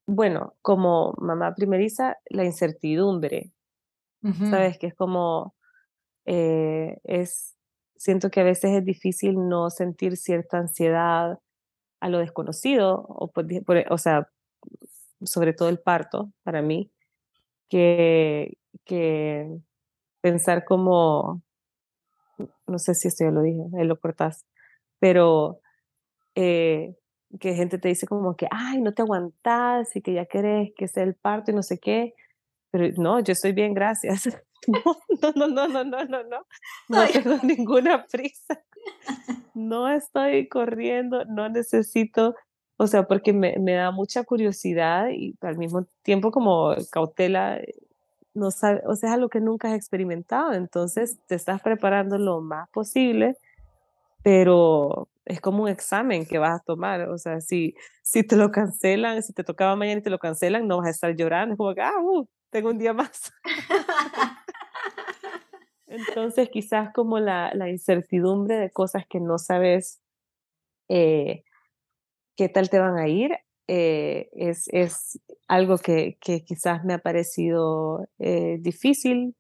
S2: bueno, como mamá primeriza, la incertidumbre, ¿sabes? Que es como, eh, es, siento que a veces es difícil no sentir cierta ansiedad a lo desconocido, o, o sea, sobre todo el parto para mí, que, que pensar como, no sé si esto ya lo dije, ahí lo cortás, pero eh, que gente te dice como que, ay, no te aguantas y que ya querés que sea el parto y no sé qué, pero no, yo estoy bien, gracias. (laughs) No, no, no, no, no, no, no, no tengo (laughs) ninguna prisa. No estoy corriendo, no necesito, o sea, porque me, me da mucha curiosidad y al mismo tiempo como cautela, no sabe, o sea, es algo que nunca has experimentado, entonces te estás preparando lo más posible, pero es como un examen que vas a tomar, o sea, si, si te lo cancelan, si te tocaba mañana y te lo cancelan, no vas a estar llorando, como ah, uh, tengo un día más. (laughs) Entonces, quizás como la, la, incertidumbre de cosas que no sabes eh, qué tal te van a ir, eh, es, es, algo que, que, quizás me ha parecido eh, difícil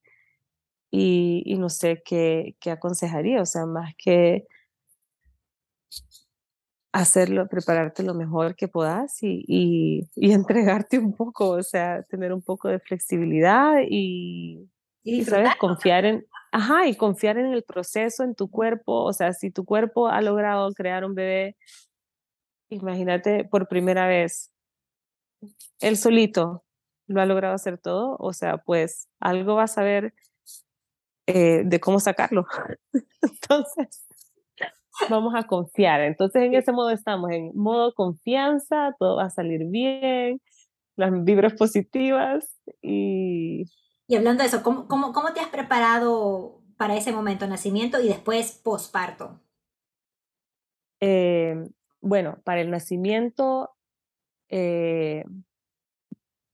S2: y, y, no sé qué, qué aconsejaría, o sea, más que hacerlo, prepararte lo mejor que puedas y, y, (laughs) entregarte un poco, o sea, tener un poco de flexibilidad y, y, sabes, confiar en, ajá, y confiar en el proceso, en tu cuerpo, o sea, si tu cuerpo ha logrado crear un bebé, imagínate por primera vez, él solito lo ha logrado hacer todo, o sea, pues algo vas a ver eh, de cómo sacarlo. (laughs) Entonces, vamos a confiar. Entonces en ese modo estamos, en modo confianza, todo va a salir bien, las vibras positivas y...
S1: Y hablando de eso, ¿cómo, cómo, cómo te has preparado para ese momento, nacimiento y después posparto?
S2: Eh, bueno, para el nacimiento eh,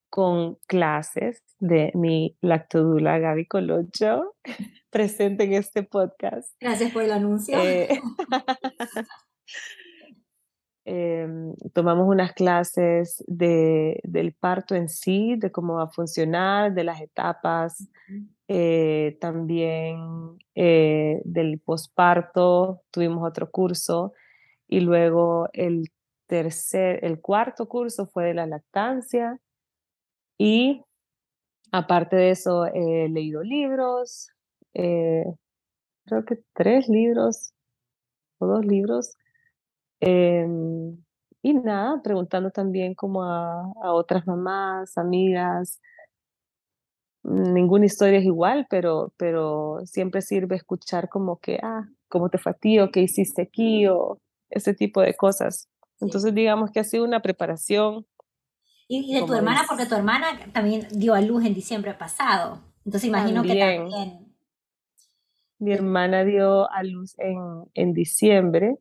S2: con clases de mi lactodula Gaby Colocho, (laughs) presente en este podcast.
S1: Gracias por el anuncio.
S2: Eh, (laughs) (laughs) em, tomamos unas clases de, del parto en sí, de cómo va a funcionar, de las etapas, eh, también del posparto, tuvimos otro curso y luego el tercer, el cuarto curso fue de la lactancia y aparte de eso he leído libros, eh, creo que tres libros o dos libros. Em, y nada, preguntando también como a, a otras mamás, amigas, ninguna historia es igual, pero, pero siempre sirve escuchar como que, ah, cómo te fue a ti o qué hiciste aquí o ese tipo de cosas. Entonces digamos que ha sido una preparación.
S1: Y, de tu hermana, porque tu hermana también dio a luz en diciembre pasado. Entonces imagino que también...
S2: Mi hermana dio a luz en, en diciembre.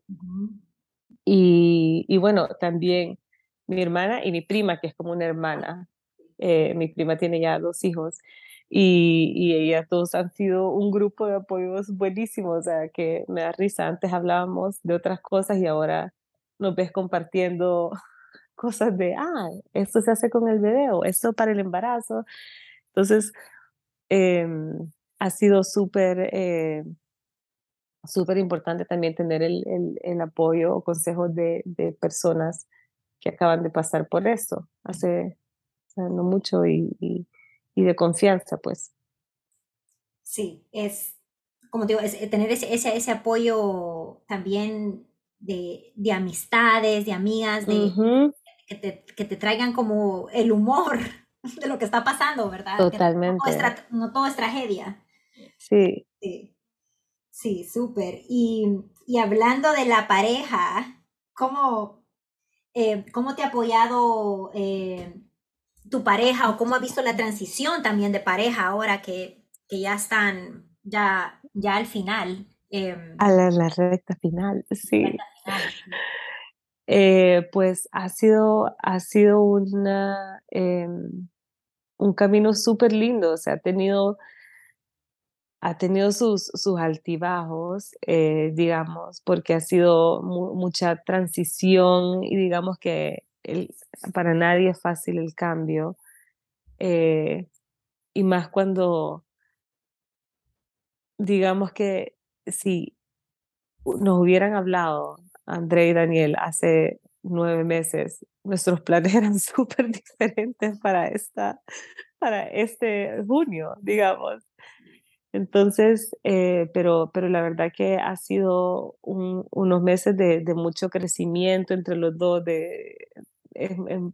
S2: y, y bueno, también mi hermana y mi prima, que es como una hermana. Eh, mi prima tiene ya dos hijos y, y ellas todos han sido un grupo de apoyos buenísimos, o sea, que me da risa. Antes hablábamos de otras cosas y ahora nos ves compartiendo (laughs) cosas de, ah, esto se hace con el bebé o esto para el embarazo. Entonces, em, ha sido súper, eh, súper importante también tener el, el, el apoyo o consejos de, de, personas que acaban de pasar por eso hace, no mucho y, y, de confianza, pues.
S1: Sí, es, como digo, es eh, tener ese, ese, ese apoyo también de, de, amistades, de amigas, de, que, te, que, te, traigan como el humor (laughs) de lo que está pasando, ¿verdad?
S2: Totalmente.
S1: No todo, es, tragedia.
S2: Sí.
S1: Sí, sí súper. Y, y, hablando de la pareja, ¿cómo, eh, cómo te ha apoyado eh, tu pareja o cómo ha visto la transición también de pareja ahora que, que ya están ya, ya al final.
S2: Em, a la, recta final, sí. Eh, pues ha sido, ha sido una, em, un camino súper lindo, o sea, ha tenido, ha tenido sus, sus altibajos, eh, digamos, porque ha sido mucha transición y digamos que para nadie es fácil el cambio. Eh, y más cuando, digamos que si nos hubieran hablado, André y Daniel, hace nueve meses, nuestros planes (laughs) eran súper diferentes para, esta, para este junio, digamos. Entonces, eh, pero, pero la verdad que ha sido unos meses de, mucho crecimiento entre los dos, de,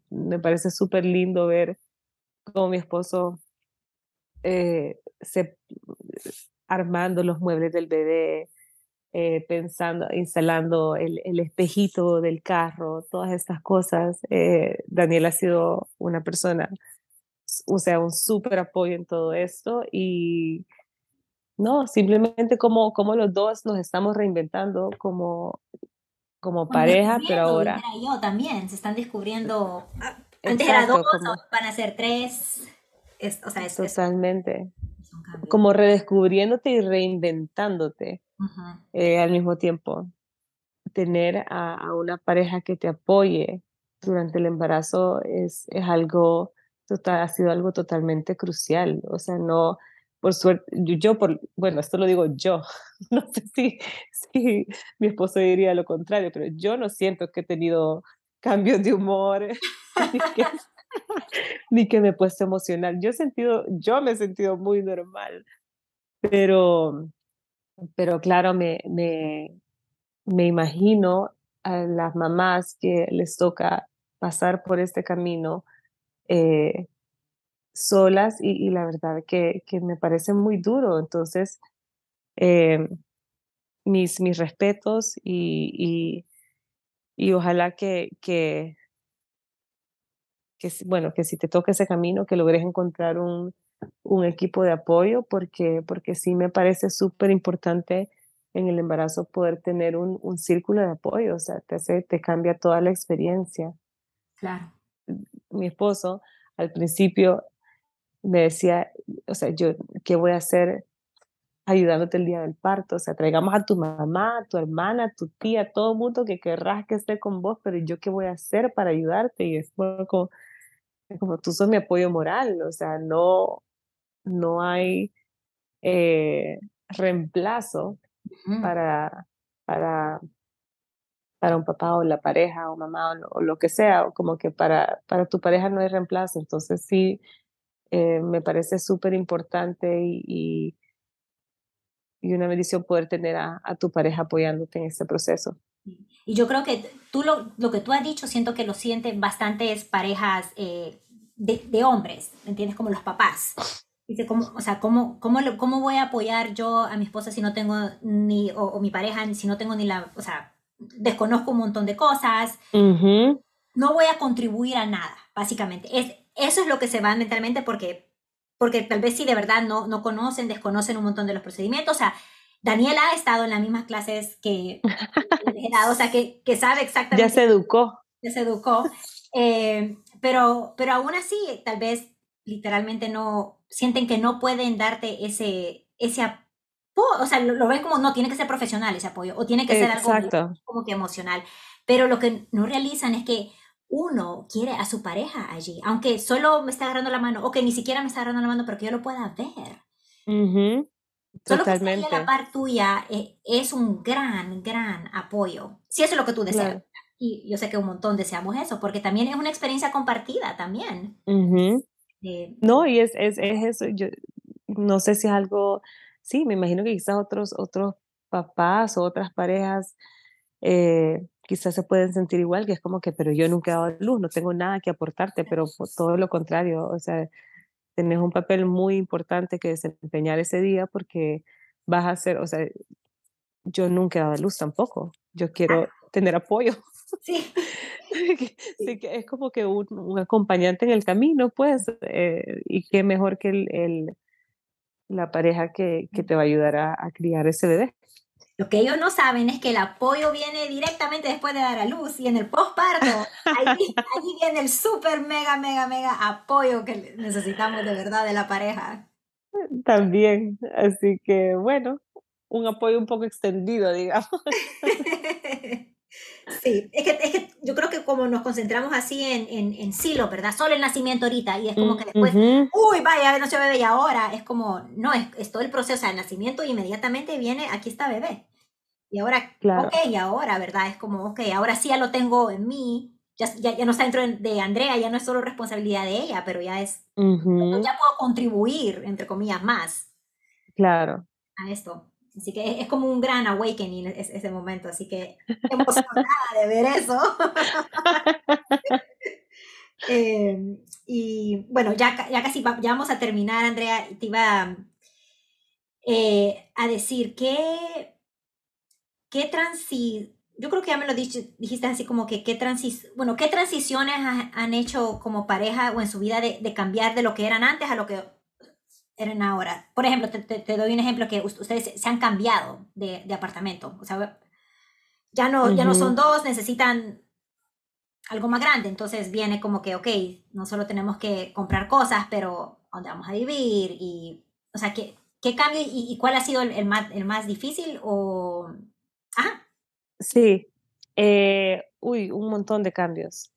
S2: me parece súper lindo ver cómo mi esposo eh, se, armando los muebles del bebé, eh, pensando, instalando el, el, espejito del carro, todas estas cosas. Daniel ha sido una persona, o sea, un súper apoyo en todo esto y no, simplemente como, como los dos nos estamos reinventando como, como pareja, pero ahora...
S1: Yo también, se están descubriendo... Antes era dos, van a ser tres. o sea, es,
S2: Totalmente. como redescubriéndote y reinventándote eh, al mismo tiempo. Tener a, una pareja que te apoye durante el embarazo es, es algo, total, ha sido algo totalmente crucial. O sea, no, por suerte, yo, por, bueno, esto lo digo yo, (laughs) no sé si, si mi esposo diría lo contrario, pero yo no siento que he tenido cambios de humor, (laughs) ni que, (laughs) ni que me he puesto emocional. Yo he sentido, yo me he sentido muy normal, pero, pero claro, me, me, me imagino a las mamás que les toca pasar por este camino, eh, solas y, la verdad que, que, me parece muy duro. Entonces, eh, mis, mis respetos y, y, y ojalá que, que, que, bueno, que si te toca ese camino, que logres encontrar un, un equipo de apoyo, porque, porque sí me parece súper importante en el embarazo poder tener un, un, círculo de apoyo, o sea, te, hace, te cambia toda la experiencia.
S1: Claro.
S2: mi esposo al principio me decía, o sea, yo, ¿qué voy a hacer ayudándote el día del parto? O sea, traigamos a tu mamá, a tu hermana, a tu tía, a todo mundo que querrás que esté con vos, pero yo qué voy a hacer para ayudarte? Y es como, como tú sos mi apoyo moral, o sea, no, no hay eh, reemplazo para, para, para un papá o la pareja o mamá o lo, que sea, o como que para, para tu pareja no hay reemplazo. Entonces sí, eh, me parece súper importante y, y, una bendición poder tener a, a, tu pareja apoyándote en este proceso.
S1: Y yo creo que tú lo, lo que tú has dicho, siento que lo sienten bastantes parejas eh, de, de, hombres, ¿me entiendes? Como los papás. Dice, ¿cómo, o sea, ¿cómo, cómo, ¿cómo voy a apoyar yo a mi esposa si no tengo ni, o, mi pareja, si no tengo ni la, o sea, desconozco un montón de cosas, no voy a contribuir a nada, básicamente. Es, eso es lo que se va mentalmente porque, porque tal vez si de verdad no, no conocen, desconocen un montón de los procedimientos, o sea, Daniela ha estado en las mismas clases que o sea, que, que sabe exactamente.
S2: Ya se educó.
S1: Ya se educó. Eh, pero, pero aún así, tal vez literalmente no, sienten que no pueden darte ese, ese apoyo, o sea, lo, ven como, no, tiene que ser profesional ese apoyo, o tiene que ser algo como que emocional, pero lo que no realizan es que uno quiere a su pareja allí, aunque solo me está agarrando la mano, o que ni siquiera me está agarrando la mano, pero que yo lo pueda ver. Totalmente. Solo que la par tuya eh, es, un gran, gran apoyo. Si eso es lo que tú deseas. Y yo sé que un montón deseamos eso, porque también es una experiencia compartida también.
S2: Eh, no, y es, es, es, eso, yo no sé si es algo, sí, me imagino que quizás otros, otros papás o otras parejas eh, quizás se pueden sentir igual, que es como que, pero yo nunca he dado luz, no tengo nada que aportarte, pero todo lo contrario, o sea, tenés un papel muy importante que desempeñar ese día porque vas a ser, o sea, yo nunca he dado luz tampoco, yo quiero tener apoyo. (laughs)
S1: Sí. (laughs)
S2: sí, que es como que un, acompañante en el camino, pues, eh, y qué mejor que el, la pareja que, que, te va a ayudar a, criar ese bebé.
S1: Lo que ellos no saben es que el apoyo viene directamente después de dar a luz y en el postparto, (laughs) ahí, viene el súper, mega, mega, mega apoyo que necesitamos de verdad de la pareja.
S2: También, así que bueno, un apoyo un poco extendido, digamos. (laughs)
S1: Sí, es que, es que yo creo que como nos concentramos así en, en, en silo, ¿verdad? Solo el nacimiento ahorita y es como que después, uy, vaya, no se bebé y ahora es como, no, es, es todo el proceso, o sea, el nacimiento inmediatamente viene, aquí está bebé. Y ahora, claro. ok, y ahora, ¿verdad? Es como, ok, ahora sí ya lo tengo en mí, ya, ya, ya no está dentro de Andrea, ya no es solo responsabilidad de ella, pero ya es, ya puedo contribuir, entre comillas, más.
S2: Claro.
S1: A esto. Así que es, como un gran awakening ese, momento, así que emocionada de ver eso. (laughs) Em, y bueno, ya, ya casi ya vamos a terminar, Andrea. Te iba eh, a decir que, qué transi, yo creo que ya me lo dijiste así como que qué transis, bueno, qué transiciones han hecho como pareja o en su vida de, de cambiar de lo que eran antes a lo que eran ahora. Por ejemplo, te, doy un ejemplo que ustedes se han cambiado de, de apartamento. O sea, ya no, ya no son dos, necesitan algo más grande. Entonces viene como que, ok, no solo tenemos que comprar cosas, pero dónde vamos a vivir y, o sea, ¿qué, qué cambio y, cuál ha sido el, más, el más difícil o... Ajá.
S2: Sí, eh, uy, un montón de cambios.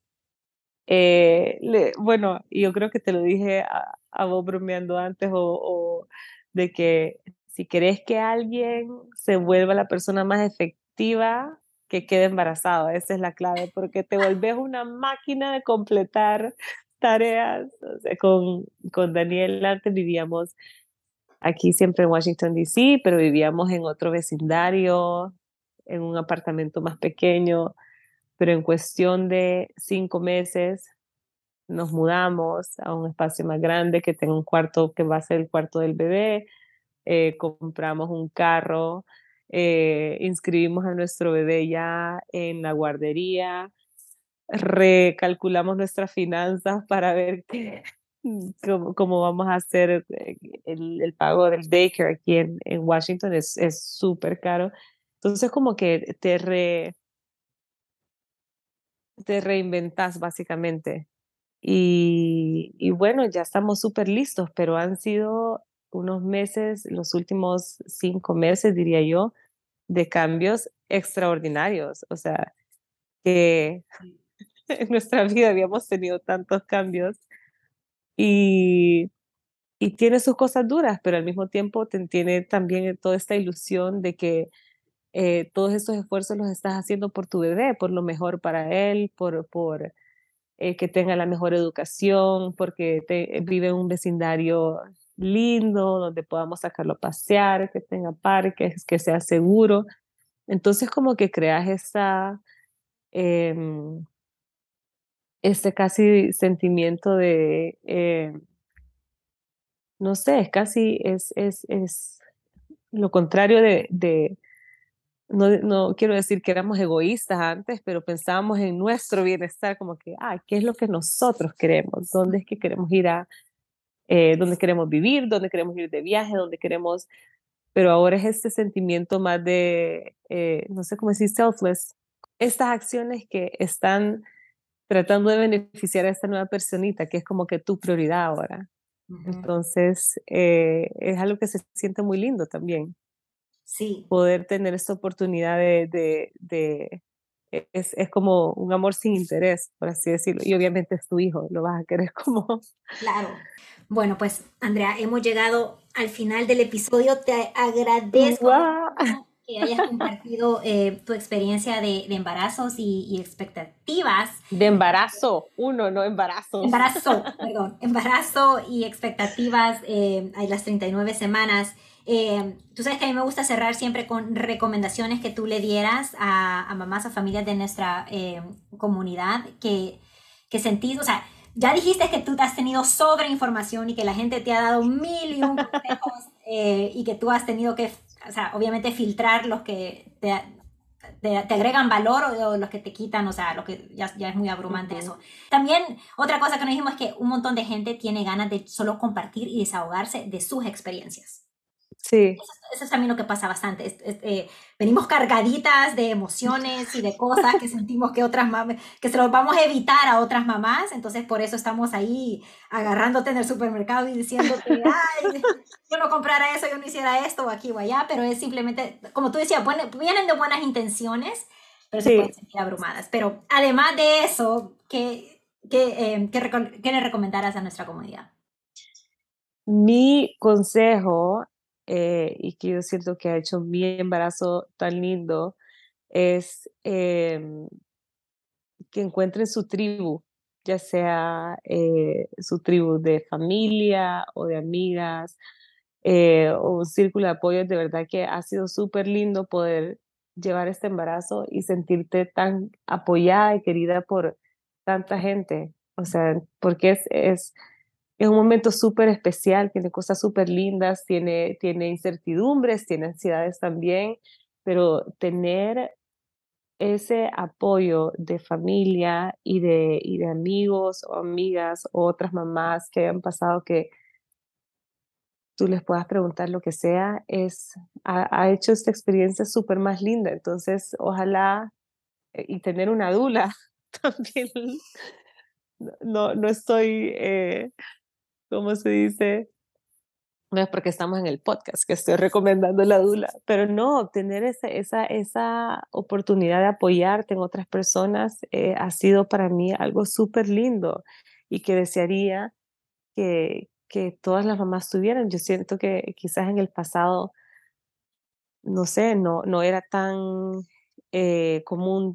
S2: Eh, le, bueno, yo creo que te lo dije a, a vos bromeando antes o, de que si querés que alguien se vuelva la persona más efectiva, que quede embarazado. Esa es la clave, porque te volvés una máquina de completar tareas. con, con Daniel antes vivíamos aquí siempre en Washington, D.C., pero vivíamos en otro vecindario, en un apartamento más pequeño pero en cuestión de cinco meses nos mudamos a un espacio más grande que tenga un cuarto que va a ser el cuarto del bebé, eh, compramos un carro, eh, inscribimos a nuestro bebé ya en la guardería, recalculamos nuestras finanzas para ver (laughs) qué, cómo, vamos a hacer eh, el, el, pago del daycare aquí en, en Washington, es súper caro. Entonces como que te re, te reinventas básicamente. Y, y bueno, ya estamos súper listos, pero han sido unos meses, los últimos cinco meses, diría yo, de cambios extraordinarios. O sea, que (laughs) en nuestra vida habíamos tenido tantos cambios y, y tiene sus cosas duras, pero al mismo tiempo tiene también toda esta ilusión de que eh, todos estos esfuerzos los estás haciendo por tu bebé, por lo mejor para él, por, por eh, que tenga la mejor educación, porque te, vive en un vecindario lindo, donde podamos sacarlo a pasear, que tenga parques, que sea seguro. Entonces como que creas esa, eh, ese casi sentimiento de, eh, no sé, es casi, es, es, es lo contrario de no, no, quiero decir que éramos egoístas antes, pero pensábamos en nuestro bienestar, como que, ah, ¿qué es lo que nosotros queremos? ¿Dónde es que queremos ir a, eh, dónde queremos vivir? ¿Dónde queremos ir de viaje? ¿Dónde queremos pero ahora es este sentimiento más de, eh, no sé cómo decir, selfless. Estas acciones que están tratando de beneficiar a esta nueva personita, que es como que tu prioridad ahora. Entonces, eh, es algo que se siente muy lindo también.
S1: Sí.
S2: Poder tener esta oportunidad de, de, de es, es, como un amor sin interés, por así decirlo. Y obviamente es tu hijo, lo vas a querer (laughs) como...
S1: Claro. Bueno, pues Andrea, hemos llegado al final del episodio. Te agradezco que hayas compartido eh, tu experiencia de, embarazos y, expectativas.
S2: De embarazo, uno, no embarazo.
S1: Embarazo, (laughs) perdón, embarazo y expectativas eh, a las 39 semanas. Eh, tú sabes que a mí me gusta cerrar siempre con recomendaciones que tú le dieras a, mamás o familias de nuestra eh, comunidad que, que sentís, o sea, ya dijiste que tú te has tenido sobre información y que la gente te ha dado mil y un consejos (laughs) eh, y que tú has tenido que, o sea, obviamente filtrar los que te, te, agregan valor o, los que te quitan, o sea, lo que ya, ya es muy abrumante eso. También otra cosa que nos dijimos es que un montón de gente tiene ganas de solo compartir y desahogarse de sus experiencias.
S2: Sí.
S1: Eso, es también lo que pasa bastante. Eh, venimos cargaditas de emociones y de cosas que sentimos que otras mamás, que se los vamos a evitar a otras mamás, entonces por eso estamos ahí agarrándote en el supermercado y diciéndote, (laughs) ay, yo no comprara eso, yo no hiciera esto o aquí o allá, pero es simplemente, como tú decías, vienen de buenas intenciones, pero se pueden sentir abrumadas. Pero además de eso, ¿qué, qué, eh, qué, qué le recomendarás a nuestra comunidad?
S2: Mi consejo eh, y que yo siento que ha hecho mi embarazo tan lindo es em, que encuentren su tribu, ya sea eh, su tribu de familia o de amigas eh, o un círculo de apoyo. De verdad que ha sido súper lindo poder llevar este embarazo y sentirte tan apoyada y querida por tanta gente. O sea, porque es, es es un momento súper especial, tiene cosas súper lindas, tiene, tiene incertidumbres, tiene ansiedades también, pero tener ese apoyo de familia y de, y de amigos o amigas o otras mamás que hayan pasado que tú les puedas preguntar lo que sea, es, ha, hecho esta experiencia súper más linda. Entonces, ojalá, eh, y tener una dula (laughs) también, no, no estoy... Eh, ¿cómo se dice? No es porque estamos en el podcast que estoy recomendando la dula, pero no, tener esa, esa, esa oportunidad de apoyarte en otras personas eh, ha sido para mí algo súper lindo y que desearía que, que todas las mamás tuvieran. Yo siento que quizás en el pasado, no sé, no, no era tan eh, común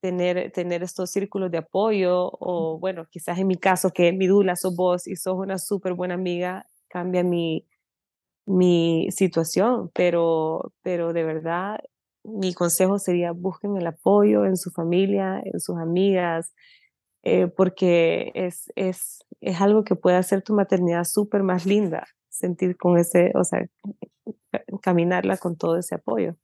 S2: tener, tener estos círculos de apoyo o bueno, quizás en mi caso que mi dula sos vos y sos una súper buena amiga, cambia mi, mi situación, pero, pero de verdad mi consejo sería busquen el apoyo en su familia, en sus amigas, eh, porque es, es, es algo que puede hacer tu maternidad súper más linda, sentir con ese, o sea, caminarla con todo ese apoyo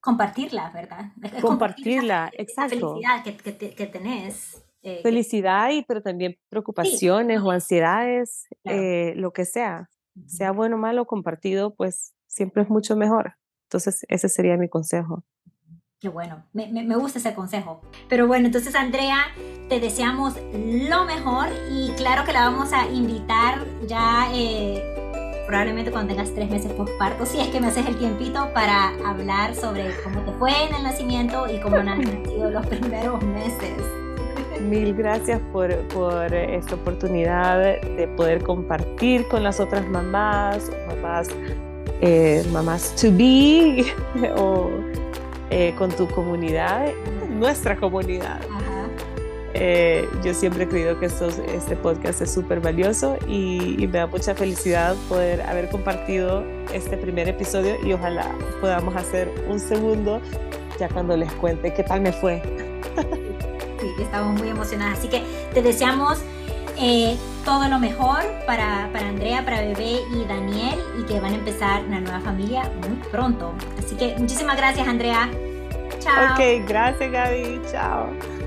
S1: compartirla, ¿verdad?
S2: compartirla, exacto.
S1: La felicidad que, que, tenés.
S2: Eh, felicidad, y, pero también preocupaciones o ansiedades, eh, lo que sea, sea bueno o malo compartido, pues siempre es mucho mejor. Entonces, ese sería mi consejo.
S1: Qué bueno, me, me, gusta ese consejo. Pero bueno, entonces Andrea, te deseamos lo mejor y claro que la vamos a invitar ya eh, probablemente cuando tengas tres meses parto, si es que me haces el tiempito para hablar sobre cómo te fue en el nacimiento y cómo han sido los primeros meses.
S2: Mil gracias por, por, esta oportunidad de poder compartir con las otras mamás, mamás, eh, mamás to be (laughs) o eh, con tu comunidad, nuestra comunidad. Eh, yo siempre he creído que este podcast es súper valioso y, me da mucha felicidad poder haber compartido este primer episodio y ojalá podamos hacer un segundo ya cuando les cuente qué tal me fue.
S1: Sí, estamos muy emocionadas. Así que te deseamos eh, todo lo mejor para, para Andrea, para Bebé y Daniel y que van a empezar una nueva familia muy pronto. Así que muchísimas gracias Andrea. Chao.
S2: Ok, gracias Gaby. Chao.